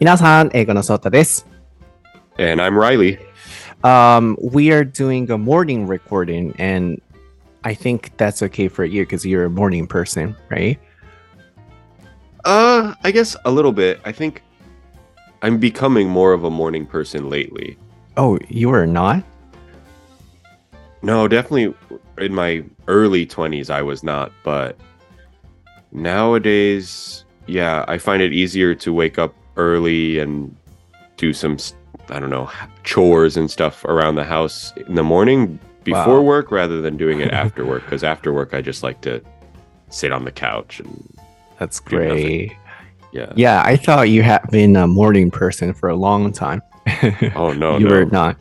皆さん、英語のソータです。 And I'm Riley. Um, we are doing a morning recording, and I think that's okay for you because you're a morning person, right? Uh, I guess a little bit. I think I'm becoming more of a morning person lately. Oh, you are not? No, definitely in my early 20s, I was not. But nowadays, yeah, I find it easier to wake up early and do some, I don't know, chores and stuff around the house in the morning before Wow. work rather than doing it after work. Because after work, I just like to sit on the couch and That's great. yeah. Yeah, I thought you had been a morning person for a long time. Oh, no, you no. were not.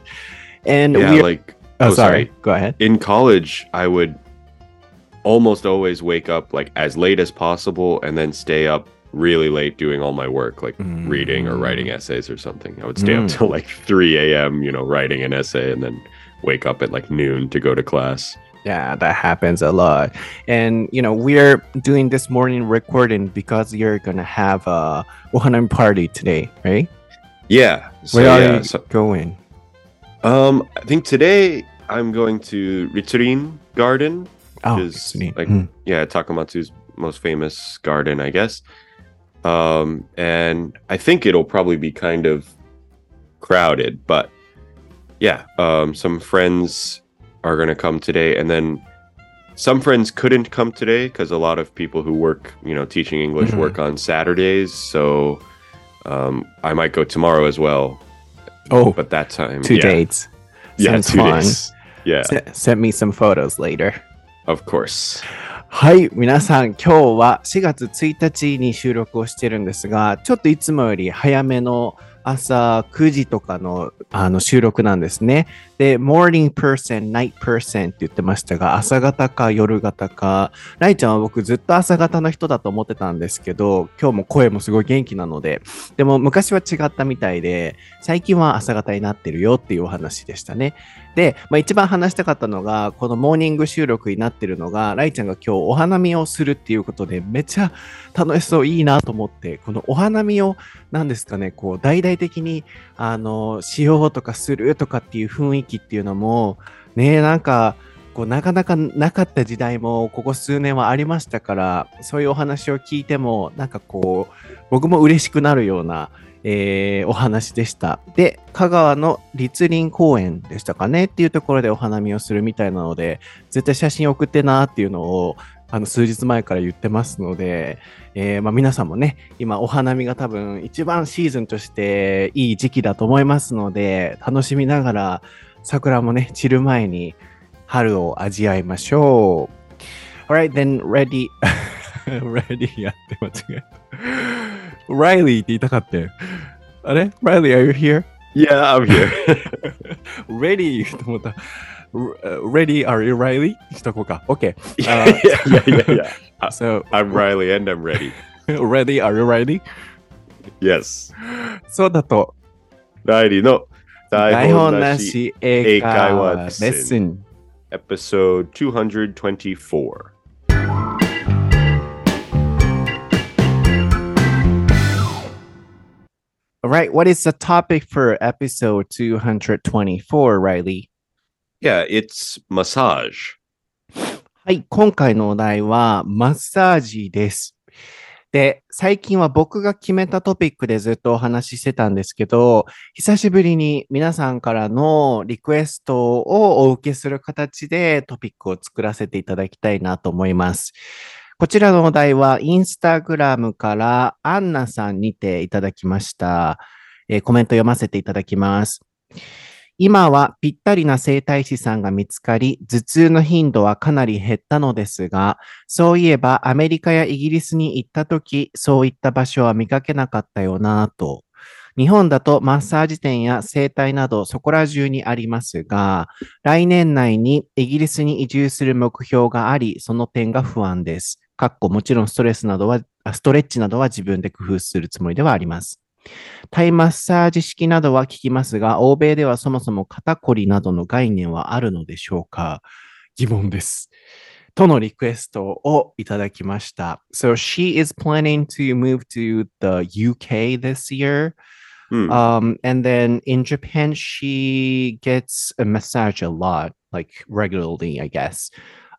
And yeah, we're, like oh, oh, sorry. sorry. Go ahead. in college, I would almost always wake up like as late as possible and then stay up really late doing all my work, like reading or writing essays or something. I would stay Mm. up till like 3 a.m., you know, writing an essay and then wake up at like noon to go to class. Yeah, that happens a lot. And you know, we're doing this morning recording because you're gonna have a Wahanam party today, right? Yeah. So, Where are yeah, you so, going? um, I think today I'm going to Ritsurin Garden. Oh, is like- Mm. yeah, Takamatsu's most famous garden, I guess. Um, and I think it'll probably be kind of crowded, but yeah, um, some friends are gonna come today, and then some friends couldn't come today because a lot of people who work, you know, teaching English Mhm. work on Saturdays. So um, I might go tomorrow as well, oh, but that time, two yeah, dates. yeah, Sounds two fun. days, yeah, Se- send me some photos later. of course. はい、皆さん、今日は4月1日に収録をしてるんですが、ちょっといつもより早めの朝9時とかのあの収録なんですね。で、morning person, night person って言ってましたが、朝方か夜方か、ライちゃんは僕ずっと朝方の人だと思ってたんですけど、今日も声もすごい元気なので、でも昔は違ったみたいで、最近は朝方になってるよっていうお話でしたね。で、まあ、一番話したかったのが、このモーニング収録になってるのが、ライちゃんが今日お花見をするっていうことで、めっちゃ楽しそう、いいなと思って、このお花見を、なんですかね、こう、大々的に、あの、しようとかするとかっていう雰囲気っていうのも、ね、なんか、こうなかなかなかった時代もここ数年はありましたからそういうお話を聞いてもなんかこう僕も嬉しくなるようなえーお話でした。で、香川の立林公園でしたかね？っていうところでお花見をするみたいなので、絶対写真送ってなっていうのを、あの、数日前から言ってますので、えーまあ皆さんもね、今お花見が多分一番シーズンとしていい時期だと思いますので、楽しみながら桜もね、散る前に春を味わいましょう。Alright, then ready. ready やって間違えた。Riley って言いたかったよ。あれ ?Riley, are you here? Yeah, I'm here. Ready と思った。R- Ready, are you Riley? しとこうか。OK。 yeah, yeah, yeah, yeah. Uh, So, I'm Riley and I'm ready. ready, are you ready? Yes. そうだと、ライリーの台台本な本なしし英会話レッ英会話レッススン。 episode 224. Alright, what is the topic for episode 224, Riley? Yeah, it's massage. はい、今回のお題はマッサージです。で、最近は僕が決めたトピックでずっとお話ししてたんですけど、久しぶりに皆さんからのリクエストをお受けする形でトピックを作らせていただきたいなと思います。こちらのお題はインスタグラムからアンナさんにていただきました。えーコメント読ませていただきます。今はぴったりな整体師さんが見つかり、頭痛の頻度はかなり減ったのですが、そういえばアメリカやイギリスに行った時、そういった場所は見かけなかったよなぁと。日本だとマッサージ店や整体などそこら中にありますが、来年内にイギリスに移住する目標があり、その点が不安です。かっこもちろんストレスなどは、あストレッチなどは自分で工夫するつもりではあります。タイマッサージ式などは聞きますが、欧米ではそもそも肩こりなどの概念はあるのでしょうか？疑問です。とのリクエストをいただきました。So she is planning to move to the UK this year. Hmm. Um, and then in Japan, she gets a massage a lot, like regularly, I guess.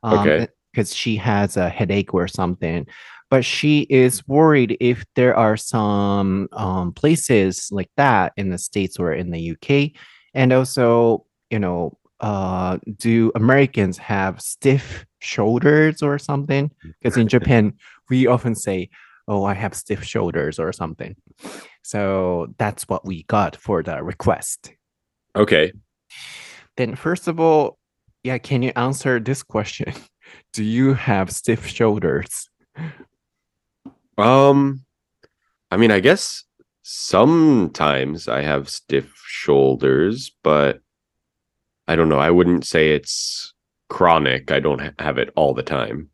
Um, Okay. Because she has a headache or something. But she is worried if there are some um, places like that in the States or in the UK. And also, you know, uh, do Americans have stiff shoulders or something? Because in Japan, we often say, oh, I have stiff shoulders or something. So that's what we got for the request. Okay. Then, first of all, yeah, can you answer this question? Do you have stiff shoulders? Um, I mean, I guess sometimes I have stiff shoulders, but I don't know. I wouldn't say it's chronic. I don't ha- have it all the time.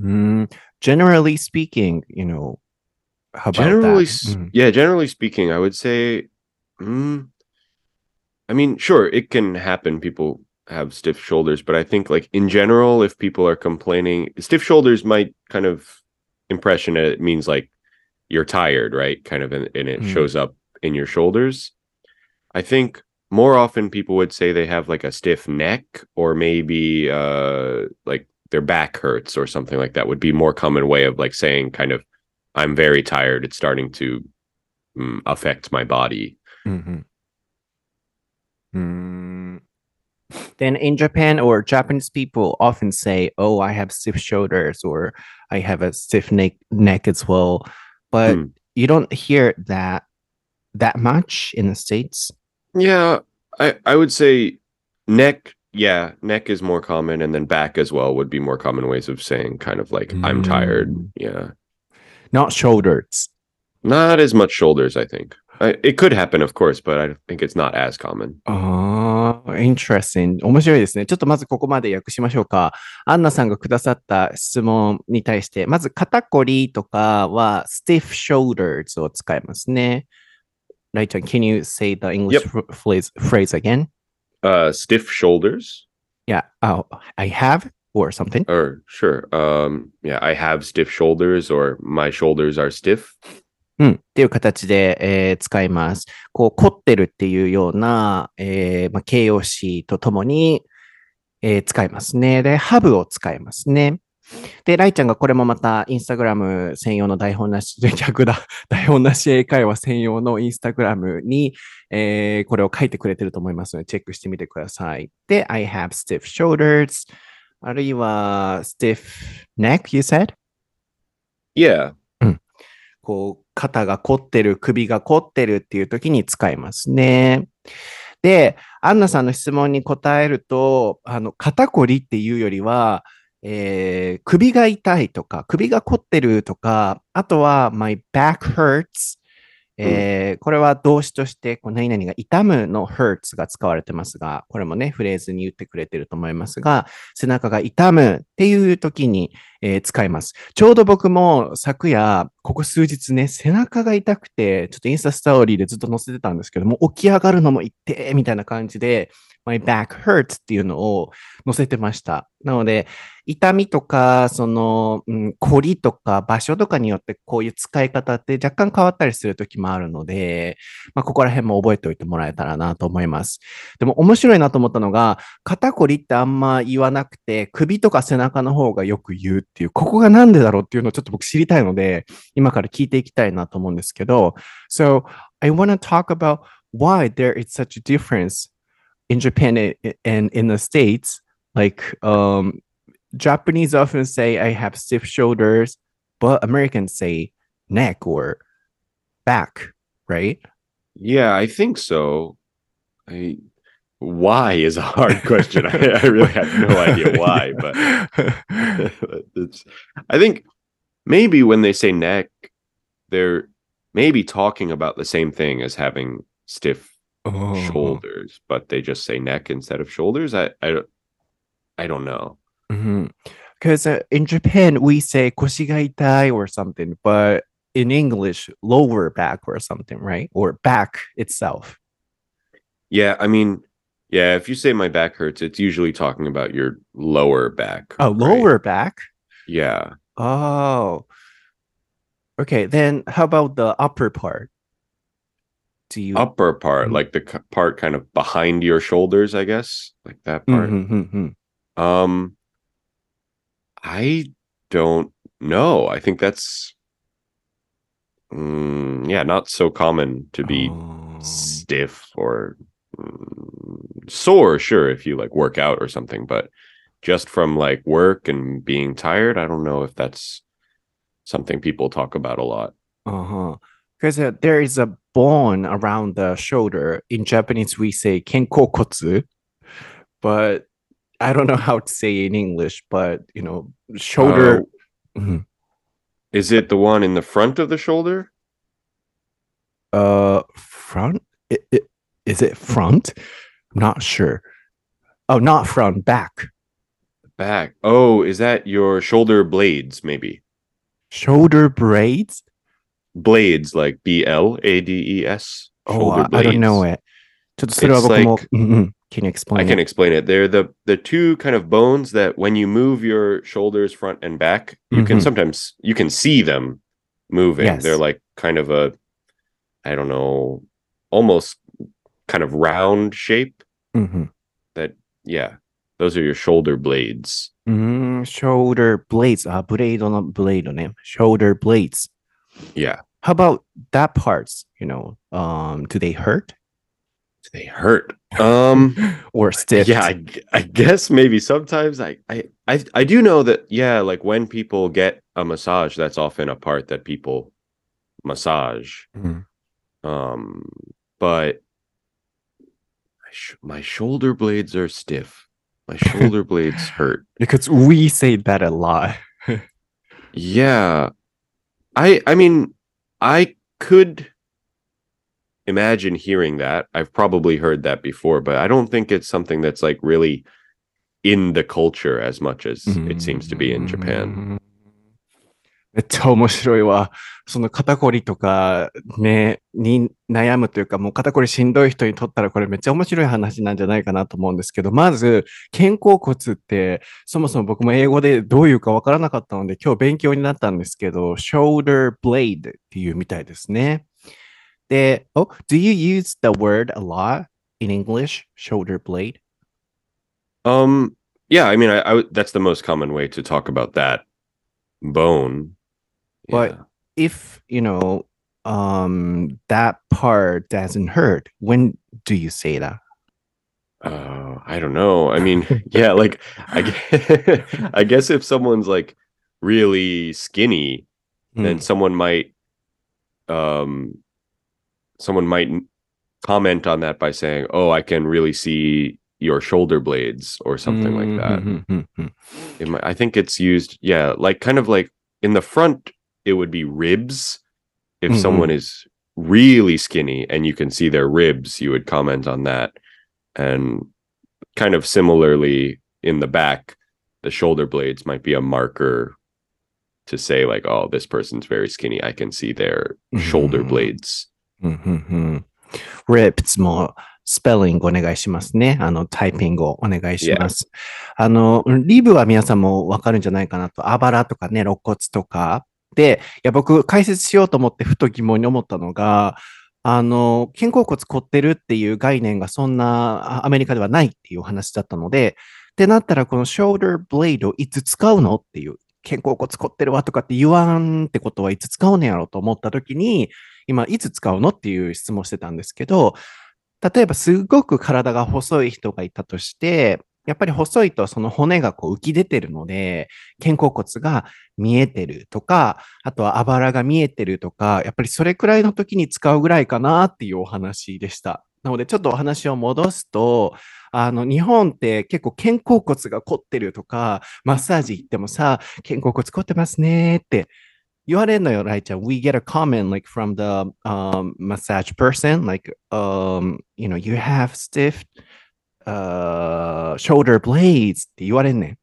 Mm, generally speaking, you know, how about generally, Mm. yeah, generally speaking, I would say, mm, I mean, sure, it can happen. People have stiff shoulders, but I think, like, in general, if people are complaining, stiff shoulders might kind of impression it means like you're tired, right? Kind of, and, and it Mm. shows up in your shoulders. I think more often people would say they have like a stiff neck or maybe uh like their back hurts or something like that would be more common way of like saying kind of I'm very tired. It's starting to mm, affect my body. Mhm. Mm. Then in Japan or Japanese people often say, "Oh, I have stiff shoulders," or "I have a stiff neck neck as well," but Hmm. you don't hear that that much in the states. Yeah, I I would say neck. Yeah, neck is more common, and then back as well would be more common ways of saying kind of like I'm tired. Mm. Yeah, Not shoulders. not as much shoulders. I think I, it could happen, of course, but I think it's not as common. ああ、interesting. 面白いですね。ちょっとまずここまで訳しましょうか。アンナさんがくださった質問に対して、まず肩こりとかは stiff shoulders を使いますね。ライちゃん、can you say the English Yep. ph- phrase, phrase again? Uh, stiff shoulders. Yeah, oh, I have or something. Or sure. Um, yeah, I have stiff shoulders, or my shoulders are stiff. うん。っていう形で、えー使います。こう、凝ってるっていうような、えーまあ、形容詞とともに、えー使いますね。で、ハブを使いますね。で、ライちゃんがこれもまたインスタグラム専用の台本なし、で 逆だ。台本なし英会話専用のインスタグラムに、えーこれを書いてくれてると思いますので、チェックしてみてください。で、I have stiff shoulders. あるいは stiff neck, you said? Yeah. こう、肩が凝ってる、首が凝ってるっていう時に使いますね。で、アンナさんの質問に答えると、あの、肩こりっていうよりは、えー首が痛いとか、首が凝ってるとか、あとは、my back hurts。えーこれは動詞として、こう何々が痛むの hurts が使われてますが、これもね、フレーズに言ってくれてると思いますが、背中が痛むっていう時に、えー使います。ちょうど僕も昨夜、ここ数日ね、背中が痛くて、ちょっとインスタストーリーでずっと載せてたんですけども、起き上がるのも痛てみたいな感じで、my back hurts っていうのを載せてました。なので、痛みとか、その、うん、凝りとか場所とかによってこういう使い方って若干変わったりする時もあるので、まあ、ここら辺も覚えておいてもらえたらなと思います。でも面白いなと思ったのが、肩こりってあんま言わなくて、首とか背中の方がよく言うっていう、ここがなんでだろうっていうのをちょっと僕知りたいので、今から聞いていきたいなと思うんですけど、So, I want to talk about why there is such a difference in Japan and- and in the States. Like, um, Japanese often say I have stiff shoulders, but Americans say neck or back, right? Yeah, I think so. I why is a hard question. I, I really have no idea why, but it's I think maybe when they say neck, they're maybe talking about the same thing as having stiff oh. shoulders, but they just say neck instead of shoulders. I I, I don't know. Because mm-hmm. uh, in Japan we say kusigaitai or something, but in English lower back or something, right? Or back itself. Yeah, I mean, yeah, if you say my back hurts, it's usually talking about your lower back. Oh, right? lower back? Yeah. Oh. Okay, then how about the upper part? Do you Upper part, Mhm. like the part kind of behind your shoulders, I guess, like that part. Mhm, mhm, mhm. Um, I don't know. I think that's, mm, yeah, not so common to be Oh. stiff or mm, sore. Sure, if you like work out or something, but just from like work and being tired, I don't know if that's something people talk about a lot. Uh-huh. Because uh, there is a bone around the shoulder. In Japanese, we say kenkokotsu, but I don't know how to say in English, but you know, shoulder. Mhm. Is it the one in the front of the shoulder? Uh, front? I- I- Is it front? I'm not sure. Oh, not front, back Back. Oh, is that your shoulder blades? Maybe Shoulder blades? blades like B L A D E S. Oh, I, I don't know it. ちょっとそれは It's 僕も、 like- うんうん Can you explain I can it? explain it. They're the the two kind of bones that when you move your shoulders front and back, you can Mhm. sometimes you can see them moving. Yes. They're like kind of a I don't know, almost kind of round shape. うんうん That yeah, those are your shoulder blades. Mm, shoulder blades. Uh, blade on a blade on him. Shoulder blades. Yeah. How about that parts? You know, um, do they hurt? Do they hurt? Um, or stiff? Yeah, I, I guess maybe sometimes I, I I I do know that. Yeah, like when people get a massage, that's often a part that people massage. Mm. Um, but my, sh- my shoulder blades are stiff. My shoulder blades hurt. Because we say that a lot. Yeah. I I mean, I could imagine hearing that. I've probably heard that before, but I don't think it's something that's like really in the culture as much as it seems to be in Japan. Mm-hmm. めっちゃ面白いわ。その肩こりとかね、に悩むというか、もう肩こりしんどい人にとったらこれめっちゃ面白い話なんじゃないかなと思うんですけど、まず、肩甲骨って、そもそも僕も英語でどういうかわからなかったので、今日勉強になったんですけど、shoulder blade っていうみたいですね。で、oh, do you use the word a lot in English? shoulder blade? Um, yeah, I mean, I, I that's the most common way to talk about that bone. But- if you know um that part doesn't hurt when do you say that Uh, I don't know. I mean, yeah, like I guess, I guess if someone's like really skinny, then someone might um someone might comment on that by saying, "Oh, I can really see your shoulder blades" or something like that. that It might, I think it's used, yeah, like kind of like in the front, it would be ribs. If Mhm. someone is really skinny and you can see their ribs, you would comment on that. And kind of similarly in the back, the shoulder blades might be a marker to say, like, oh, this person's very skinny. I can see their shoulder Mhm. blades. ribs もスペリングお願いしますね。あの、タイピングをお願いします。あの、リブは皆さんもわかるんじゃないかなと。あばらとかね、肋骨とか。 で、いや、僕解説しようと思ってふと疑問に思ったのが、あの、肩甲骨凝ってるっていう概念がそんなアメリカではないっていう話だったので、ってなったらこの shoulder blade をいつ使うのっていう、肩甲骨凝ってるわとかって言わんってことはいつ使うのやろうと思った時に、今いつ使うのっていう質問してたんですけど、例えばすごく体が細い人がいたとして、やっぱり細いとその骨がこう浮き出てるので、肩甲骨が見えてるとか、あとはあばらが見えてるとか、やっぱりそれくらいの時に使うぐらいかなっていうお話でした。なのでちょっとお話を戻すと、あの、日本って結構肩甲骨が凝ってるとか、マッサージ行ってもさ、肩甲骨凝ってますねって言われるのよ、ライちゃん。We get a comment like from the um, massage person, like, um, you know, you have stiff uh, shoulder blades って言われんねん。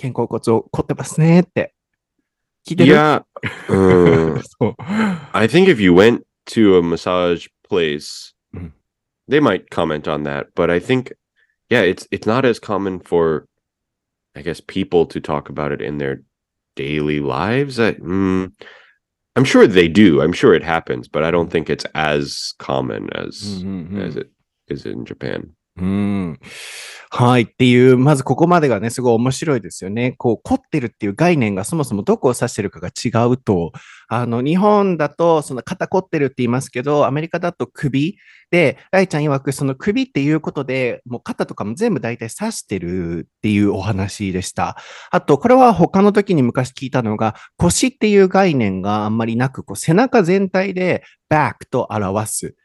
肩甲骨を凝ってますねって。聞いてる Yeah. uh, そう。 I think if you went to a massage place Mhm. they might comment on that, but I think yeah, it's it's not as common for I guess people to talk about it in their daily lives. I, mm, I'm sure they do. I'm sure it happens, but I don't think it's as common as うんうんうん as it is in Japan. うん。はい。っていう、まずここまでがね、すごい面白いですよね。こう、凝ってるっていう概念がそもそもどこを指してるかが違うと、あの、日本だと、その肩凝ってるって言いますけど、アメリカだと首で、ライちゃん曰くその首っていうことで、もう肩とかも全部大体指してるっていうお話でした。あと、これは他の時に昔聞いたのが、腰っていう概念があんまりなく、こう、背中全体で back と表す。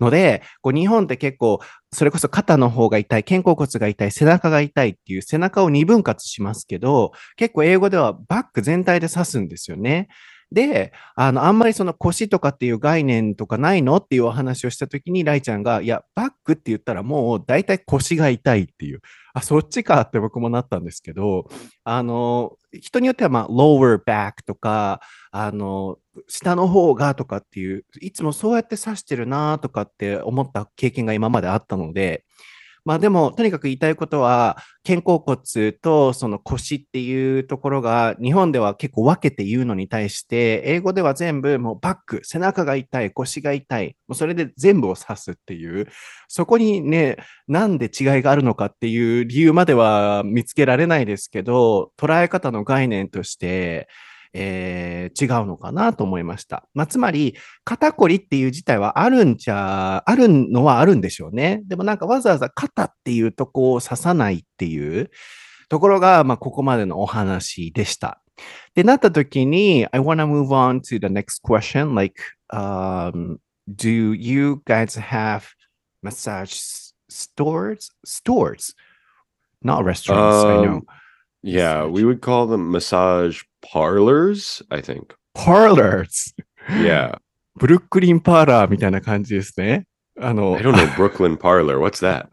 ので、こう日本って結構、それこそ肩の方が痛い、肩甲骨が痛い、背中が痛いっていう背中を二分割しますけど、結構英語ではバック全体で指すんですよね。で、あの、あんまりその腰とかっていう概念とかないのっていうお話をしたときに、ライちゃんが、いや、バックって言ったらもう大体腰が痛いっていう、あ、そっちかって僕もなったんですけど、あの、人によってはまあ、lower back とか、あの、下の方がとかっていう、いつもそうやって指してるなとかって思った経験が今まであったので、まあでも、とにかく言いたいことは、肩甲骨とその腰っていうところが、日本では結構分けて言うのに対して、英語では全部もうバック、背中が痛い、腰が痛い、もうそれで全部を指すっていう、そこにね、なんで違いがあるのかっていう理由までは見つけられないですけど、捉え方の概念として、えー違うのかなと思いました。まあ、つまり、肩こりっていう自体はあるんちゃ、あるのはあるんでしょうね。でもなんかわざわざ肩っていうとこを刺さないっていうところが、まあ、ここまでのお話でした。で、なった時に、I wanna move on to the next question. Like, um, do you guys have massage stores? Stores? Not restaurants, I know. Um, Yeah, we would call them massage parlors, I think. Parlors! Yeah. ブルックリンパーラーみたいな感じですね。あの I、don't know Brooklyn parlor. What's that?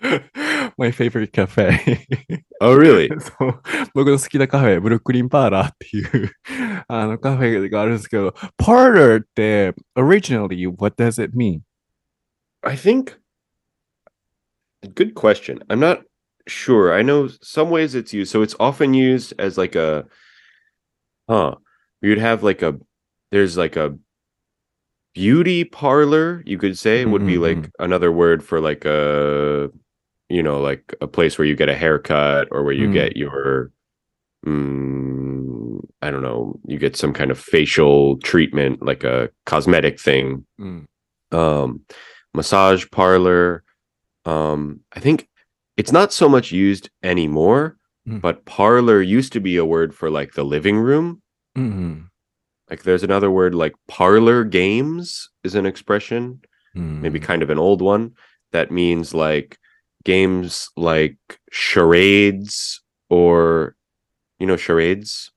my favorite cafe 。 Oh, really? そう僕の好きなカフェ、ブルックリンパーラーっていうあのカフェがあるんですけど、parlor って originally what does it mean? I think good question. I'm not sure. I know some ways it's used. So it's often used as like a huh. You'd have like a there's like a beauty parlor, you could say, would be like Mhm. another word for like a you know, like a place where you get a haircut or where you Mm. get your mm, I don't know, you get some kind of facial treatment, like a cosmetic thing Mm. um massage parlor um i think it's not so much used anymore Mm. But parlor used to be a word for like the living room. Mm-hmm. Like there's another word like parlor games is an expression, mm. maybe kind of an old one that means like games like charades or you know charades.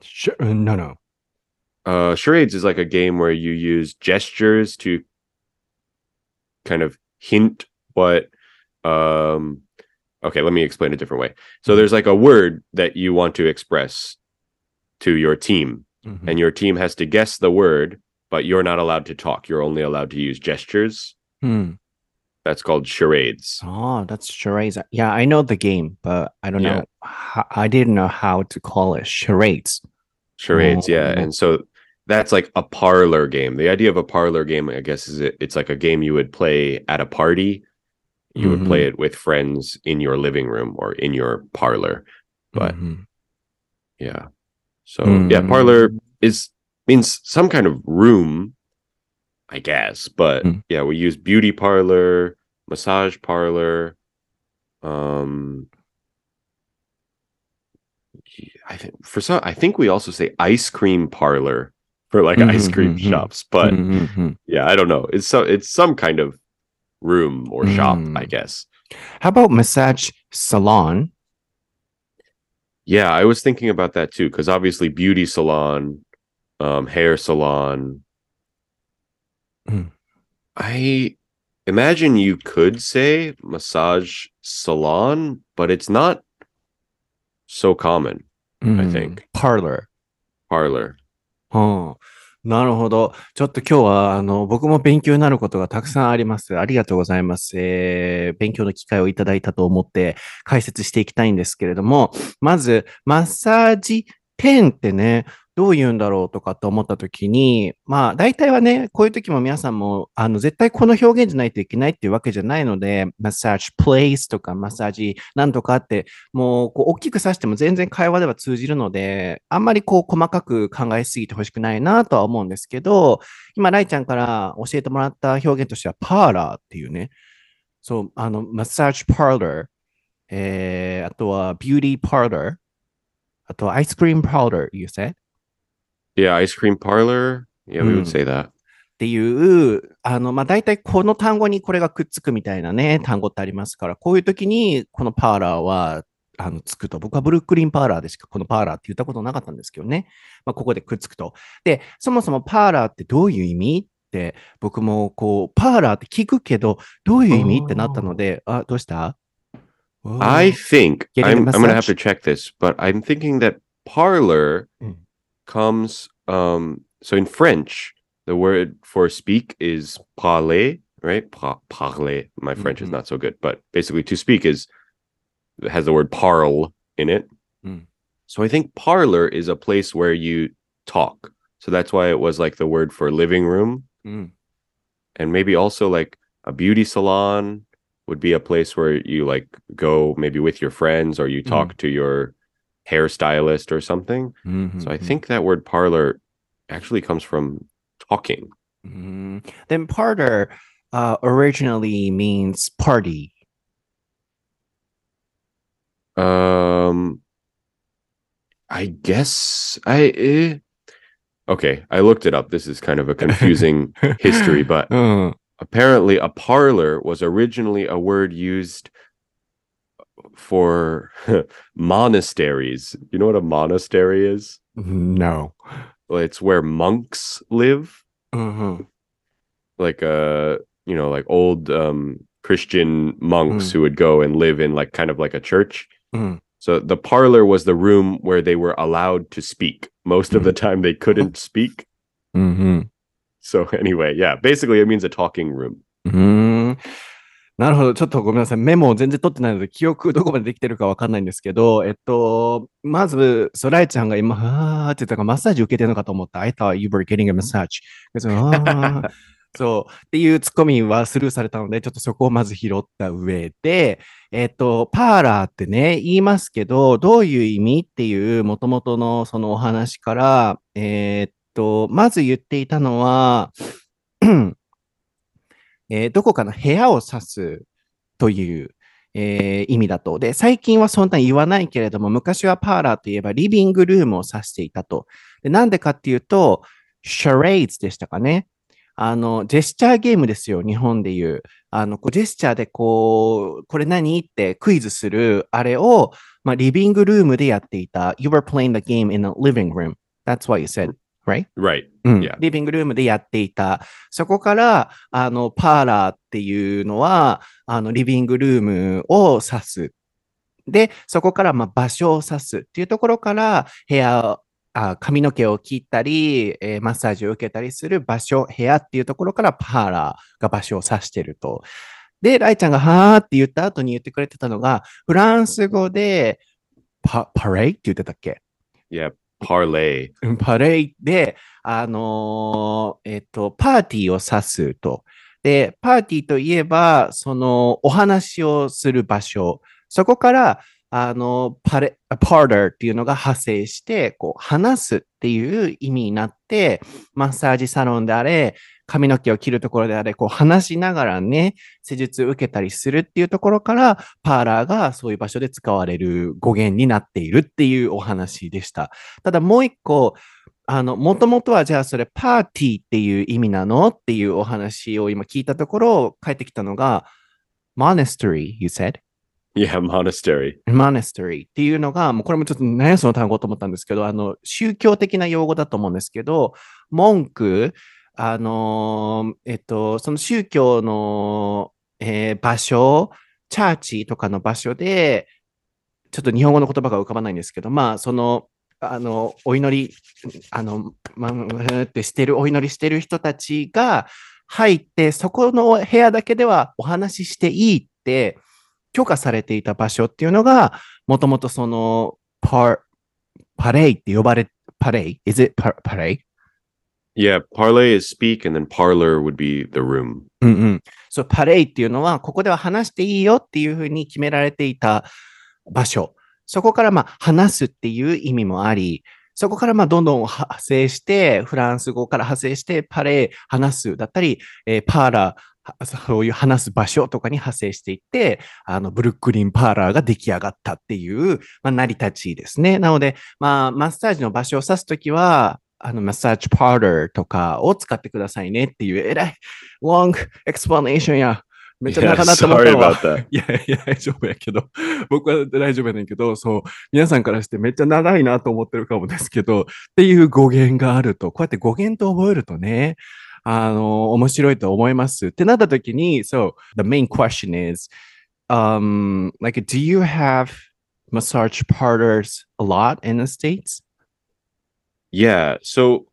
Sh- uh, no, no. Uh, charades is like a game where you use gestures to kind of hint what um okay let me explain a different way so mm-hmm. there's like a word that you want to express to your team mm-hmm. and your team has to guess the word but you're not allowed to talk you're only allowed to use gestures hmm. that's called charades oh that's charades yeah i know the game but i don't yeah. know i didn't know how to call it charades charades oh. yeah and so that's like a parlor game the idea of a parlor game i guess is it, it's like a game you would play at a party you mm-hmm. would play mm-hmm. it with friends in your living room or in your parlor. But mm-hmm. yeah. So mm-hmm. yeah parlor is means some kind of room i guess. But mm. yeah we use beauty parlor massage parlor um i think for some i think we also say ice cream parlor for like ice cream mm-hmm. shops but mm-hmm. yeah i don't know. It's so it's some kind of room or shop. Hmm. I guess. How about massage salon? Yeah, I was thinking about that too, because obviously beauty salon, um, hair salon. Mm. I imagine you could say massage salon, but it's not so common, mm. I hmm. think. Parlor. Parlor. Oh. なるほど。ちょっと今日は、あの、僕も勉強になることがたくさんあります。ありがとうございます。えー勉強の機会をいただいたと思って解説していきたいんですけれども、まず、マッサージ店ってね、どう言うんだろうとかと思ったときに、まあ、大体はね、こういう時も皆さんも、あの、絶対この表現じゃないといけないっていうわけじゃないので、マッサージプレイスとかマッサージなんとかって、もう、こう、大きく指しても全然会話では通じるので、あんまりこう、細かく考えすぎてほしくないなとは思うんですけど、今、ライちゃんから教えてもらった表現としては、パーラーっていうね、そう、あの、マッサージパーラー、えー、あとは、ビューティーパーラー、あとは、アイスクリームパーラー、you said? Yeah, ice cream parlor. Yeah, we Mm. would say that. っていう、あの、まあ、大体この単語にこれがくっつくみたいなね、単語ってありますから、こういう時にこのパーラーは、あの、つくと。僕はブルックリンパーラーでしかこのパーラーって言ったことなかったんですけどね。まあ、ここでくっつくと。で、そもそもパーラーってどういう意味って、僕もこう、パーラーって聞くけど、どういう意味ってなったので、あ、どうした？I think I'm, I'm gonna have to check this, but I'm thinking that parlor Mm. Comes um so in French, the word for speak is parler, right? Pa- parler. My French is Mhm. not so good, but basically to speak is has the word parle in it. Mm. So I think parlor is a place where you talk. So that's why it was like the word for living room うん。and maybe also like a beauty salon would be a place where you like go maybe with your friends or you talk to your hairstylist or something. Mm-hmm. So I mm-hmm. think that word parlor actually comes from talking. Mm-hmm. Then parter uh, originally means party. Um, I guess I. Eh. Okay, I looked it up. This is kind of a confusing history, but uh. apparently, a parlor was originally a word used for monasteries. You know what a monastery is? No. It's where monks live. Uh-huh. Like uh, you know, like old um Christian monks mm. who would go and live in like kind of like a church. Mm. So the parlor was the room where they were allowed to speak. Most mm. of the mm. time they couldn't speak. Mm-hmm. So anyway, yeah, basically it means a talking room. Mm-hmm. なるほど。ちょっとごめんなさい。メモを全然取ってないので、記憶どこまでできてるかわかんないんですけど、えっと、まず、ソライちゃんが今、あーって言ったから、マッサージ受けてるのかと思った。I thought you were getting a massage. で そう。っていうツッコミはスルーされたので、ちょっとそこをまず拾った上で、えっと、パーラーってね、言いますけど、どういう意味っていう元々のそのお話から、えーっと、まず言っていたのは、えーどこかの部屋を指すという、えー意味だと。で、最近はそんなに言わないけれども、昔はパーラーといえばリビングルームを指していたと。でなんでかっていうと、シャレイズでしたかね。あの、ジェスチャーゲームですよ、日本でいう。あの、こうジェスチャーでこう、これ何？ってクイズする、あれを、まあ、リビングルームでやっていた。You were playing the game in a living room. That's what you said, right? Right. うん Yeah. リビングルームでやっていた。そこから、あの、パーラーっていうのは、あの、リビングルームを指す。で、そこから、まあ、場所を指すっていうところから、部屋、あ髪の毛を切ったり、えーマッサージを受けたりする場所、部屋っていうところから、パーラーが場所を指してると。で、ライちゃんが、はーって言った後に言ってくれてたのが、フランス語で、パ、パレイって言ってたっけ？Yeah. Parlay. うんパレイで、あのーえっと、パーティーを指すと。で、パーティーといえば、その、お話をする場所。そこから、あの、パレ、パーダーっていうのが派生して、こう、話すっていう意味になって、マッサージサロンであれ、髪の毛を切るところであれ、こう話しながらね、施術受けたりするっていうところから、パーラーがそういう場所で使われる語源になっているっていうお話でした。ただもう一個、あの、もともとはじゃあそれパーティーっていう意味なのっていうお話を今聞いたところ、返ってきたのが、monastery, you said? Yeah, monastery. monastery っていうのが、もうこれもちょっと何やその単語と思ったんですけど、あの、宗教的な用語だと思うんですけど、文句、あのーえっと、その宗教の、えー場所、チャーチとかの場所で、ちょっと日本語の言葉が浮かばないんですけど、まあ、その、あの、お祈り、あの、まあ、ってしてる、お祈りしてる人たちが入って、そこの部屋だけではお話ししていいって許可されていた場所っていうのが、もともとその、パ、パレイって呼ばれ、パレイ ?Is it パパレイ？Yeah, parlay is speak and then parlor would be the room. うんうん。そう、パレイっていうのは、ここでは話していいよっていうふうに決められていた場所。そこからまあ話すっていう意味もあり、そこからまあどんどん派生して、フランス語から派生して、パレー、話すだったり、えー、パーラー、そういう話す場所とかに派生していって、あの、ブルックリンパーラーが出来上がったっていう、まあ、成り立ちですね。なので、まあ、マッサージの場所を指すときは、あの、マッサージパーラーとかを使ってくださいねっていう、えらい、long explanation や。めっちゃ長なった思ったわ。いやいや、大丈夫やけど、僕は大丈夫やねんけど、そう、皆さんからしてめっちゃ長いなと思ってるかもですけど、っていう語源があると、こうやって語源と覚えるとね、あの、面白いと思います。ってなった時に、so, the main question is, um, like, do you have massage parlors a lot in the States? Yeah, so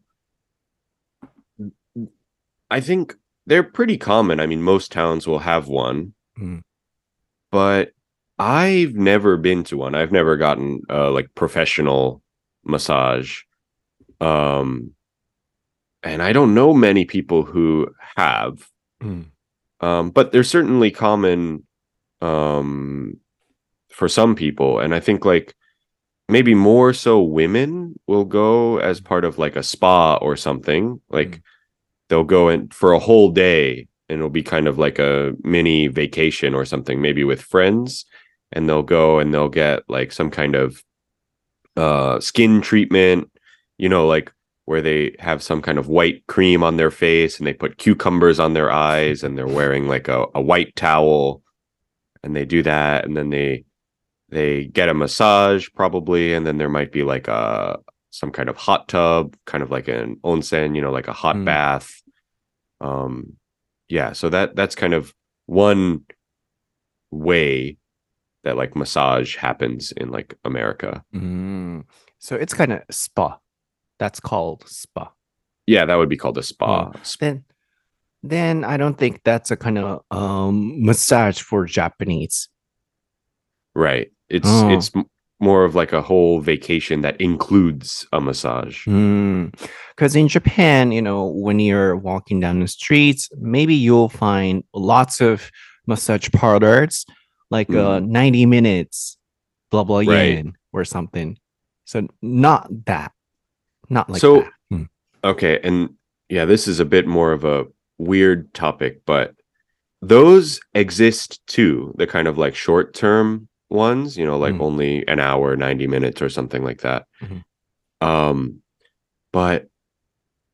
I think they're pretty common. I mean, most towns will have one, mm. but I've never been to one. I've never gotten uh, like professional massage. Um, and I don't know many people who have. Mm. Um, but they're certainly common um, for some people. And I think like maybe more so women will go as part of like a spa or something. Like mm they'll go in for a whole day and it'll be kind of like a mini vacation or something, maybe with friends. And they'll go and they'll get like some kind of uh, skin treatment, you know, like where they have some kind of white cream on their face and they put cucumbers on their eyes and they're wearing like a, a white towel and they do that and then they they get a massage probably and then there might be like a some kind of hot tub, kind of like an onsen, you know, like a hot mm. bath. Um, yeah, so that that's kind of one way that like massage happens in like America. Mm. So it's kind of spa. That's called spa. Yeah, that would be called a spa. Mm. Then, then I don't think that's a kind of um, massage for Japanese. Right. It's oh. it's more of like a whole vacation that includes a massage. Because mm. in Japan, you know, when you're walking down the streets, maybe you'll find lots of massage parlors, like mm. uh, 90 minutes, blah, blah, right. yen or something. So not that. Not like so, that. Mm. Okay. And yeah, this is a bit more of a weird topic, but those exist too. The kind of like short term ones, you know, like mm. only an hour, 90 minutes or something like that. Mm-hmm. Um, but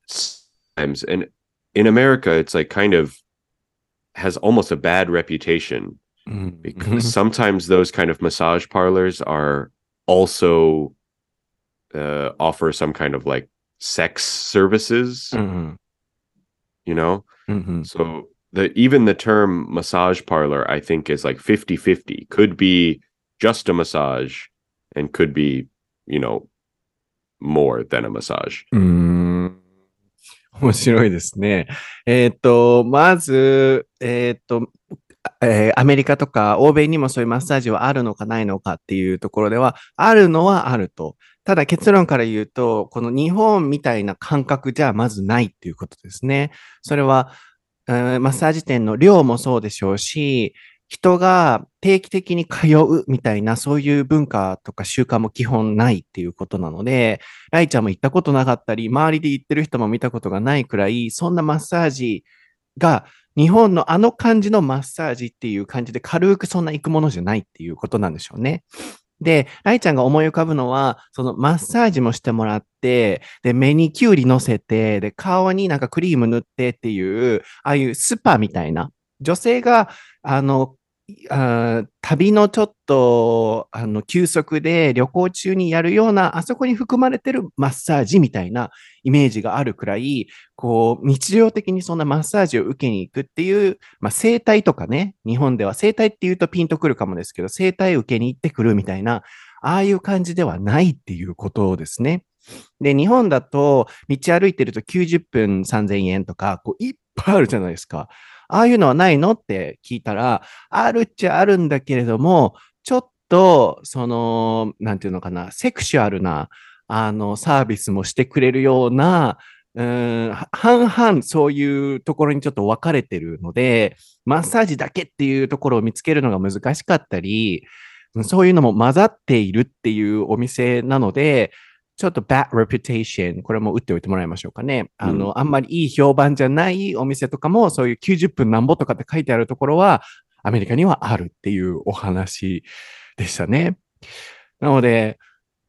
sometimes, and in America, it's like kind of has almost a bad reputation mm-hmm. because sometimes those kind of massage parlors are also uh, offer some kind of like sex services, mm-hmm. you know? Mm-hmm. So the even the term massage parlor i think is like 50 50 could be just a massage and could be you know more than a massage うん面白いですね。えっ、と、まず、えっ、と、えー、アメリカとか欧米にもそういうマッサージはあるのかないのかっていうところでは、あるのはあると。ただ結論から言うと、この日本みたいな感覚じゃまずないっていうことですね。それは、マッサージ店の量もそうでしょうし、人が定期的に通うみたいな、そういう文化とか習慣も基本ないっていうことなので、ライちゃんも行ったことなかったり、周りで行ってる人も見たことがないくらい、そんなマッサージが日本のあの感じのマッサージっていう感じで軽くそんな行くものじゃないっていうことなんでしょうね。で、ライちゃんが思い浮かぶのは、そのマッサージもしてもらって、で、目にキュウリ乗せて、で、顔になんかクリーム塗ってっていう、ああいうスパみたいな、女性が、あの、旅のちょっと、あの、休息で旅行中にやるような、あそこに含まれてるマッサージみたいなイメージがあるくらい、こう、日常的にそんなマッサージを受けに行くっていう、まあ、生態とかね、日本では生態って言うとピンとくるかもですけど、生態受けに行ってくるみたいな、ああいう感じではないっていうことですね。で、日本だと道歩いてると90分3000円とか、こういっぱいあるじゃないですか。ああいうのはないの？って聞いたら、あるっちゃあるんだけれども、ちょっと、その、なんていうのかな、セクシュアルな、あの、サービスもしてくれるような、うん半々そういうところにちょっと分かれてるので、マッサージだけっていうところを見つけるのが難しかったり、そういうのも混ざっているっていうお店なので、ちょっと bad reputation、これも打っておいてもらいましょうかね。あの、うん、あんまりいい評判じゃないお店とかも、そういう90分なんぼとかって書いてあるところは、アメリカにはあるっていうお話でしたね。なので、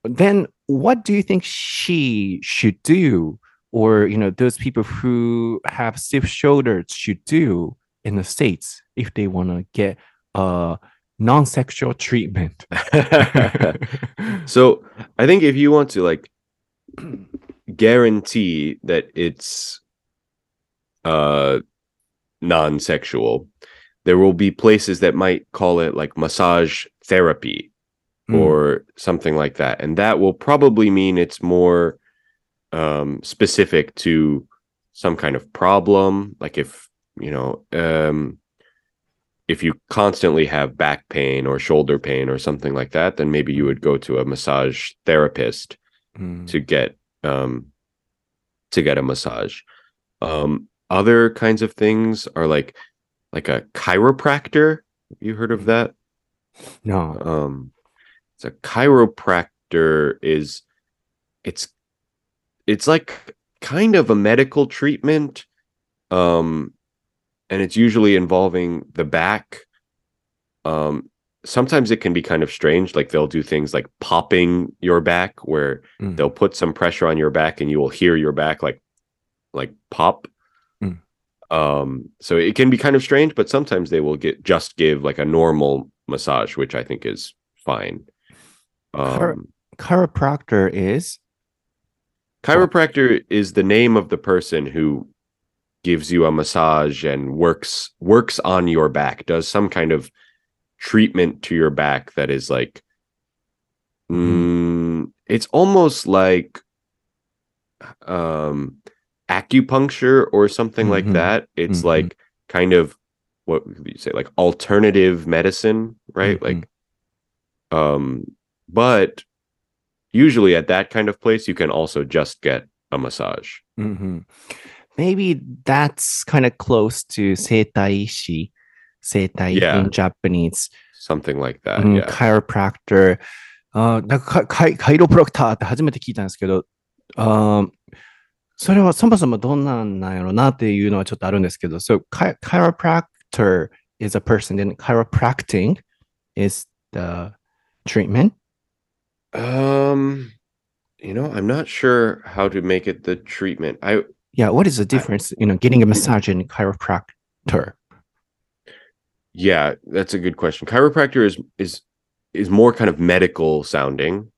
then what do you think she should do? Or, you know, those people who have stiff shoulders should do in the States if they want to get a non-sexual treatment. so I think if you want to like guarantee that it's uh non-sexual, there will be places that might call it like massage therapy mm. or something like that. And that will probably mean it's more um, specific to some kind of problem. Like if, you know, um, if you constantly have back pain or shoulder pain or something like that, then maybe you would go to a massage therapist mm. to get um, to get a massage. Um, other kinds of things are like like a chiropractor. Have You heard of that? No. Um, it's a chiropractor is it's it's like kind of a medical treatment um and it's usually involving the back um sometimes it can be kind of strange like they'll do things like popping your back where mm. they'll put some pressure on your back and you will hear your back like like pop mm. um so it can be kind of strange but sometimes they will get just give like a normal massage which i think is fine um, chiropractor is Chiropractor is the name of the person who gives you a massage and works works on your back, does some kind of treatment to your back that is like mm, it's almost like um acupuncture or something mm-hmm. like that. It's mm-hmm. like kind of what would you say like alternative medicine, right? Mm-hmm. Like um but usually at that kind of place, you can also just get a massage. Mm-hmm Maybe that's kind of close to seitai ishi, seitai yeah. in Japanese. Something like that. Mm, yeah. Chiropractor. あなんかカイカイロプラクターって初めて聞いたんですけど、あそれはそもそもどんなんなんやろうなっていうのはちょっとあるんですけど、so chiropractor is a person, then chiropractic is the treatment. Um, you know, I'm not sure how to make it the treatment. I yeah, what is the difference? You know, getting a massage and chiropractor. Yeah, that's a good question. Chiropractor is is is more kind of medical sounding.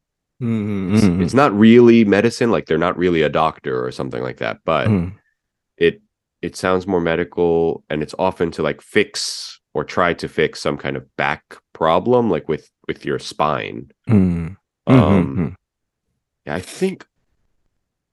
Mm-hmm. It's, it's, not really medicine, like they're not really a doctor or something like that, but mm. it it sounds more medical and it's often to like fix or try to fix some kind of back problem, like with with your spine. Mm. Mm-hmm, um, mm-hmm. yeah, I think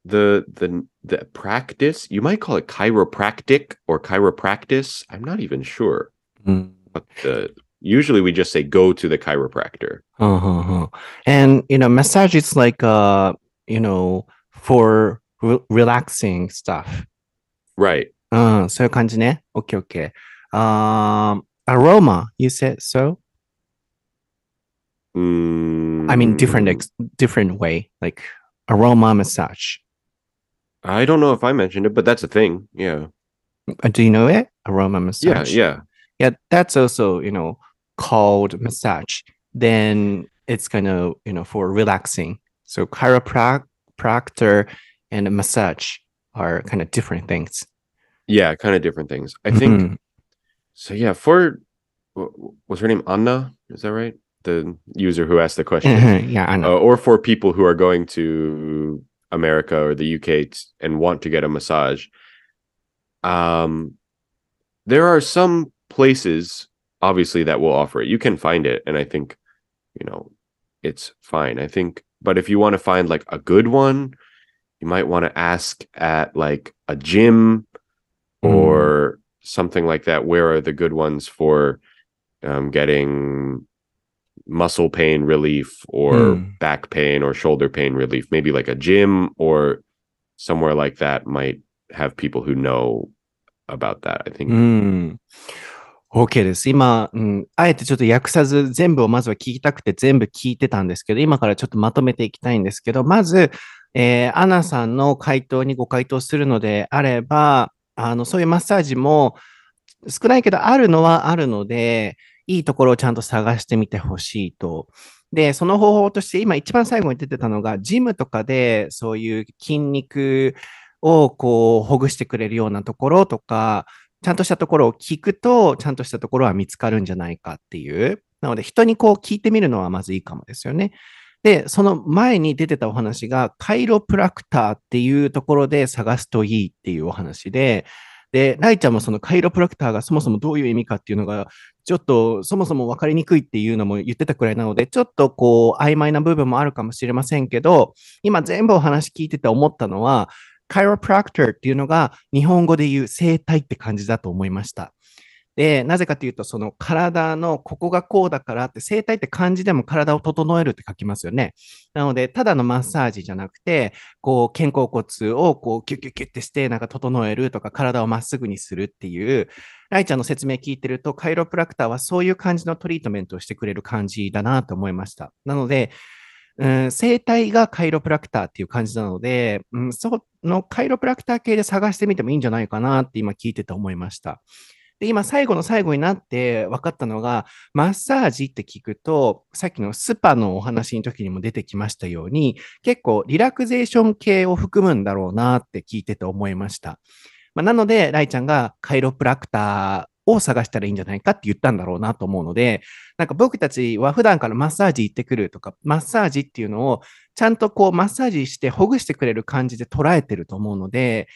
the the the practice you might call it chiropractic or chiropractic. I'm not even sure. Mm. But the, usually we just say go to the chiropractor. Uh-huh. And you know, massage is like uh, you know, for re- relaxing stuff. Right. Uh, so Okay, okay. Um, aroma, you said so? Mm, I mean, different ex- different way, like aroma massage. I don't know if I mentioned it, but that's a thing. Yeah. Uh, do you know it? Aroma massage. Yeah, yeah, yeah. That's also you know called massage. Then it's kind of you know for relaxing. So chiropractor and massage are kind of different things. Yeah, kind of different things. I think. Mm-hmm. So yeah, for was her name Anna? Is that right? the user who asked the question. Mm-hmm. yeah, know. Uh, or for people who are going to America or the UK and want to get a massage. Um, there are some places, obviously, that will offer it. You can find it, and I think, you know, it's fine. I think, but if you want to find like a good one, you might want to ask at like a gym or something like that. Where are the good ones for um, getting muscle pain relief or Hmm. back pain or shoulder pain relief? Maybe like a gym or somewhere like that might have people who know about that. I think. うん。OK です。今、うん、あえてちょっと訳さず全部をまずは聞きたくて全部聞いてたんですけど、今からちょっとまとめていきたいんですけど、まず、えーアナさんの回答にご回答するのであれば、あの、そういうマッサージも少ないけどあるのはあるので、いいところをちゃんと探してみてほしいと。で、その方法として今一番最後に出てたのが、ジムとかでそういう筋肉をこうほぐしてくれるようなところとか、ちゃんとしたところを聞くと、ちゃんとしたところは見つかるんじゃないかっていう。なので、人にこう聞いてみるのはまずいいかもですよね。で、その前に出てたお話が、カイロプラクターっていうところで探すといいっていうお話で、で、ライちゃんもそのカイロプラクターがそもそもどういう意味かっていうのが、ちょっとそもそも分かりにくいっていうのも言ってたくらいなので、ちょっとこう曖昧な部分もあるかもしれませんけど、今全部お話聞いてて思ったのは、カイロプラクターっていうのが日本語で言う生体って感じだと思いました。で、なぜかというと、その体のここがこうだからって、生体って漢字でも体を整えるって書きますよね。なので、ただのマッサージじゃなくて、こう、肩甲骨をこう、キュキュキュってして、なんか整えるとか、体をまっすぐにするっていう、ライちゃんの説明聞いてると、カイロプラクターはそういう感じのトリートメントをしてくれる感じだなと思いました。なので、うん、生体がカイロプラクターっていう感じなので、うん、そのカイロプラクター系で探してみてもいいんじゃないかなって今聞いてて思いました。で、今最後の最後になって分かったのが、マッサージって聞くと、さっきのスパのお話の時にも出てきましたように、結構リラクゼーション系を含むんだろうなって聞いてて思いました。まあ、なので、ライちゃんがカイロプラクターを探したらいいんじゃないかって言ったんだろうなと思うので、なんか僕たちは普段からマッサージ行ってくるとか、マッサージっていうのをちゃんとこうマッサージしてほぐしてくれる感じで捉えてると思うので、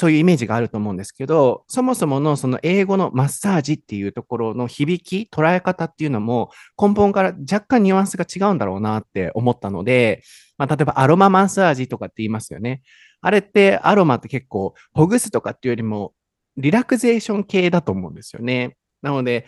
そういうイメージがあると思うんですけど、そもそものその英語のマッサージっていうところの響き、捉え方っていうのも根本から若干ニュアンスが違うんだろうなって思ったので、まあ、例えばアロママッサージとかって言いますよね。あれってアロマって結構ほぐすとかっていうよりもリラクゼーション系だと思うんですよね。なので、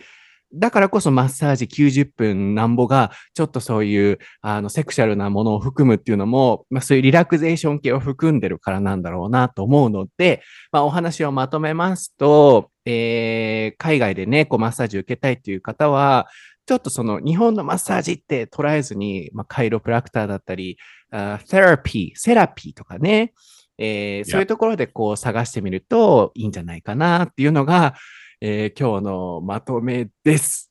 だからこそマッサージ90分なんぼが、ちょっとそういう、あの、セクシャルなものを含むっていうのも、まあそういうリラクゼーション系を含んでるからなんだろうなと思うので、まあお話をまとめますと、えー、海外でね、こうマッサージを受けたいっていう方は、ちょっとその日本のマッサージって捉えずに、まあ、カイロプラクターだったり、あセラピー、セラピーとかね、えー、そういうところでこう探してみるといいんじゃないかなっていうのが、えー今日のまとめです。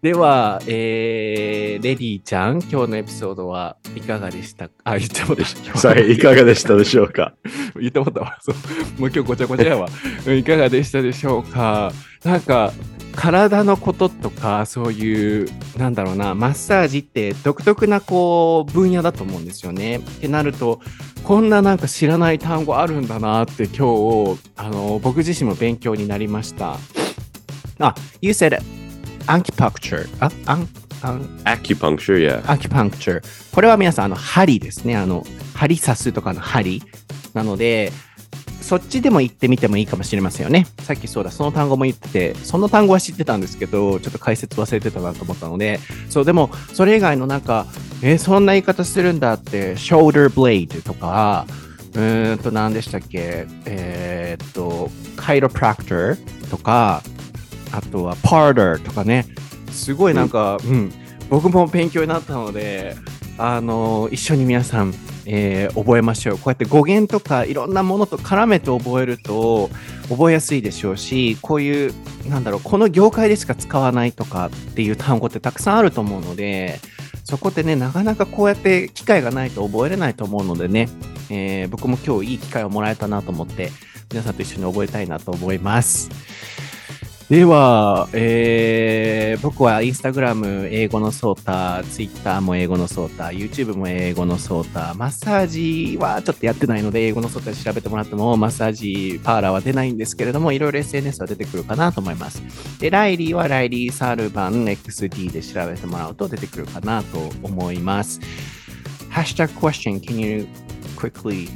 では、えー、レディちゃん、今日のエピソードはいかがでしたか？あ、言ってもらった。さあ、いかがでしたでしょうか？言ってもらったわ。そうもう今日ごちゃごちゃやわ。うんいかがでしたでしょうか？なんか、体のこととか、そういう、なんだろうな、マッサージって独特なこう、分野だと思うんですよね。ってなると、こんななんか知らない単語あるんだなって今日、あの、僕自身も勉強になりました。あ、you said acupuncture. あ、アン、アン、Acupuncture, yeah. アキュパンクチャー。これは皆さん、あの、針ですね。あの、針刺すとかの針。なので、そっちでも言ってみてもいいかもしれませんよね。さっきそうだ、その単語も言ってて、その単語は知ってたんですけど、ちょっと解説忘れてたなと思ったので、そう、でも、それ以外のなんか、えーそんな言い方するんだって、shoulder blade とか、うーんと、何でしたっけ、えーっと、chiropractor とか、あとは parlor とかね、すごいなんか、うん、僕も勉強になったので、あの一緒に皆さん、えー覚えましょう。こうやって語源とかいろんなものと絡めて覚えると覚えやすいでしょうし、こういう、なんだろう、この業界でしか使わないとかっていう単語ってたくさんあると思うので、そこってね、なかなかこうやって機会がないと覚えれないと思うのでね、えー僕も今日いい機会をもらえたなと思って、皆さんと一緒に覚えたいなと思います。では、えー僕はインスタグラム英語のソータ、ツイッターも英語のソータ、YouTube も英語のソータ、マッサージはちょっとやってないので、英語のソータで調べてもらっても、マッサージパーラーは出ないんですけれども、いろいろ SNS は出てくるかなと思います。で、ライリーはライリー・サルバン XD で調べてもらうと出てくるかなと思います。Hashtag question, can you quickly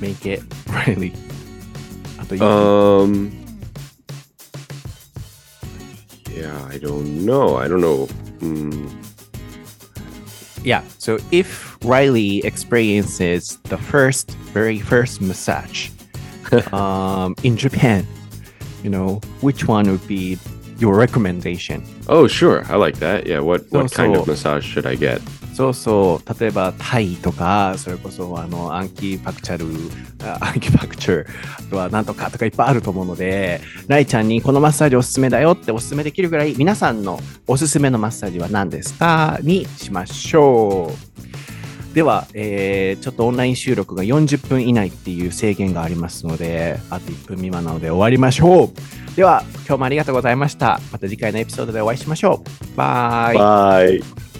make it Riley? あと、Um. Yeah, I don't know. I don't know. Mm, Yeah. So if Riley experiences the first, very first massage um, in Japan, you know, which one would be your recommendation? oh, sure. I like that. Yeah. What what kind so- of massage should I get? そうそう、例えばタイとか、それこそあのアンキーパクチャル、アンキパクチャー、あとはなんとかとかいっぱいあると思うので、ライちゃんにこのマッサージおすすめだよっておすすめできるぐらい、皆さんのおすすめのマッサージは何ですかにしましょう。では、えーちょっとオンライン収録が40分以内っていう制限がありますので、あと1分未満なので終わりましょう。では、今日もありがとうございました。また次回のエピソードでお会いしましょう。バイ。Bye.